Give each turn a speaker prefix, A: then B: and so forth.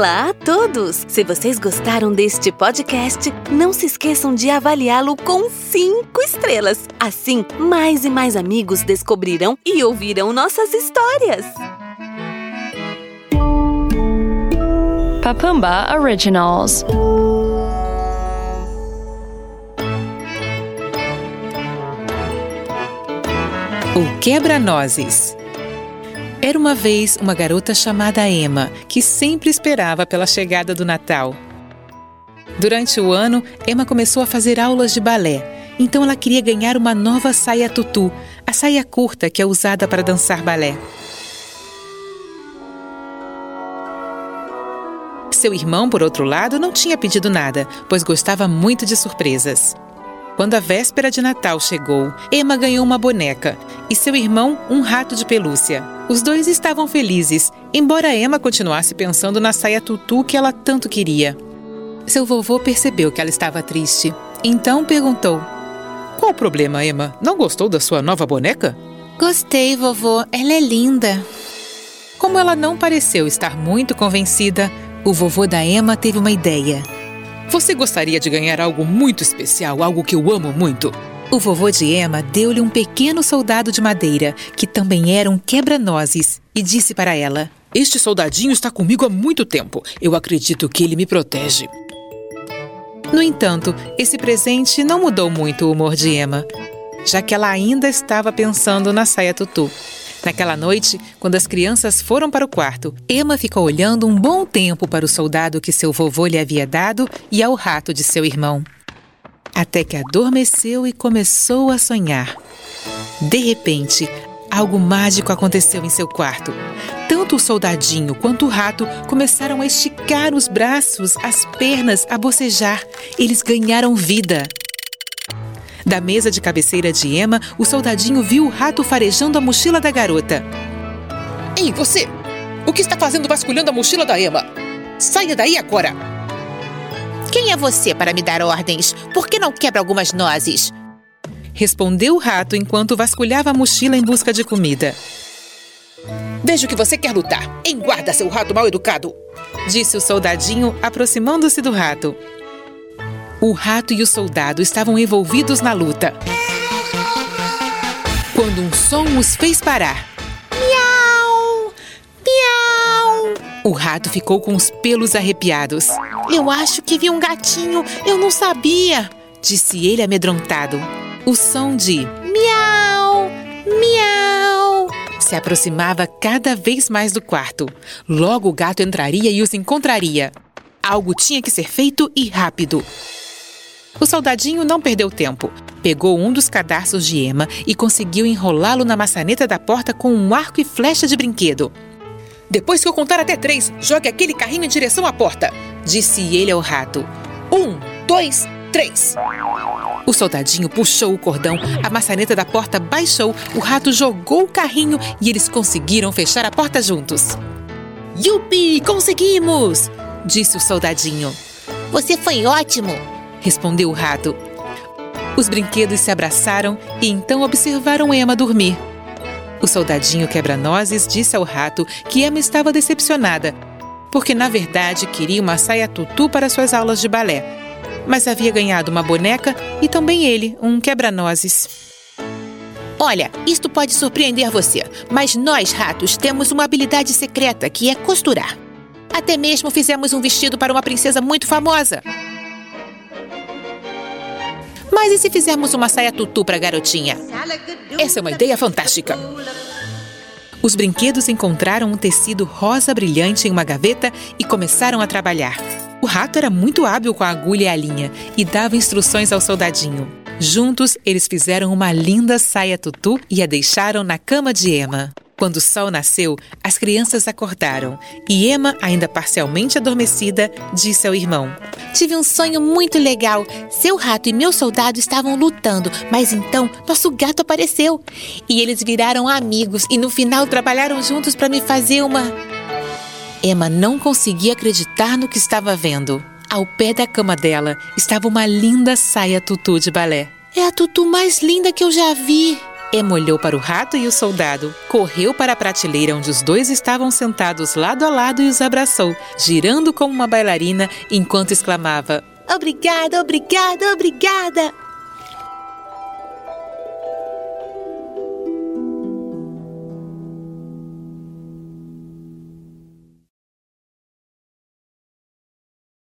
A: Olá a todos! Se vocês gostaram deste podcast, não se esqueçam de avaliá-lo com cinco estrelas. Assim, mais e mais amigos descobrirão e ouvirão nossas histórias.
B: Papamba Originals.
C: O Quebra-Nozes. Era uma vez uma garota chamada Emma, que sempre esperava pela chegada do Natal. Durante o ano, Emma começou a fazer aulas de balé, então ela queria ganhar uma nova saia tutu, a saia curta que é usada para dançar balé. Seu irmão, por outro lado, não tinha pedido nada, pois gostava muito de surpresas. Quando a véspera de Natal chegou, Emma ganhou uma boneca e seu irmão um rato de pelúcia. Os dois estavam felizes, embora Emma continuasse pensando na saia tutu que ela tanto queria. Seu vovô percebeu que ela estava triste, então perguntou: Qual o problema, Emma? Não gostou da sua nova boneca?
D: Gostei, vovô. Ela é linda.
C: Como ela não pareceu estar muito convencida, o vovô da Emma teve uma ideia. Você gostaria de ganhar algo muito especial, algo que eu amo muito? O vovô de Emma deu-lhe um pequeno soldado de madeira, que também era um quebra-nozes, e disse para ela: Este soldadinho está comigo há muito tempo. Eu acredito que ele me protege. No entanto, esse presente não mudou muito o humor de Emma, já que ela ainda estava pensando na saia tutu. Naquela noite, quando as crianças foram para o quarto, Emma ficou olhando um bom tempo para o soldado que seu vovô lhe havia dado e ao rato de seu irmão. Até que adormeceu e começou a sonhar. De repente, algo mágico aconteceu em seu quarto. Tanto o soldadinho quanto o rato começaram a esticar os braços, as pernas, a bocejar. Eles ganharam vida. Da mesa de cabeceira de Emma, o soldadinho viu o rato farejando a mochila da garota. Ei, você! O que está fazendo vasculhando a mochila da Emma? Saia daí agora!
D: Quem é você para me dar ordens? Por que não quebra algumas nozes?
C: Respondeu o rato enquanto vasculhava a mochila em busca de comida. Vejo que você quer lutar. Em guarda, seu rato mal educado! Disse o soldadinho, aproximando-se do rato. O rato e o soldado estavam envolvidos na luta. Quando um som os fez parar.
D: Miau! Miau!
C: O rato ficou com os pelos arrepiados.
D: Eu acho que vi um gatinho, eu não sabia,
C: disse ele amedrontado. O som de
D: miau! Miau!
C: se aproximava cada vez mais do quarto. Logo o gato entraria e os encontraria. Algo tinha que ser feito e rápido. O soldadinho não perdeu tempo. Pegou um dos cadarços de Emma e conseguiu enrolá-lo na maçaneta da porta com um arco e flecha de brinquedo. Depois que eu contar até três, jogue aquele carrinho em direção à porta, disse ele ao rato. Um, dois, três. O soldadinho puxou o cordão, a maçaneta da porta baixou, o rato jogou o carrinho e eles conseguiram fechar a porta juntos. Yupi, conseguimos! disse o soldadinho.
D: Você foi ótimo!
C: Respondeu o rato. Os brinquedos se abraçaram e então observaram Emma dormir. O soldadinho quebra-nozes disse ao rato que Emma estava decepcionada, porque na verdade queria uma saia tutu para suas aulas de balé. Mas havia ganhado uma boneca e também ele, um quebra-nozes.
D: Olha, isto pode surpreender você, mas nós, ratos, temos uma habilidade secreta que é costurar. Até mesmo fizemos um vestido para uma princesa muito famosa. Mas e se fizermos uma saia tutu para a garotinha?
C: Essa é uma ideia fantástica. Os brinquedos encontraram um tecido rosa brilhante em uma gaveta e começaram a trabalhar. O rato era muito hábil com a agulha e a linha e dava instruções ao soldadinho. Juntos, eles fizeram uma linda saia tutu e a deixaram na cama de Emma. Quando o sol nasceu, as crianças acordaram e Emma, ainda parcialmente adormecida, disse ao irmão:
D: Tive um sonho muito legal. Seu rato e meu soldado estavam lutando, mas então nosso gato apareceu. E eles viraram amigos e no final trabalharam juntos para me fazer uma.
C: Emma não conseguia acreditar no que estava vendo. Ao pé da cama dela estava uma linda saia tutu de balé.
D: É a tutu mais linda que eu já vi,
C: Emma olhou para o rato e o soldado, correu para a prateleira onde os dois estavam sentados lado a lado e os abraçou, girando como uma bailarina enquanto exclamava:
D: Obrigada, obrigada, obrigada!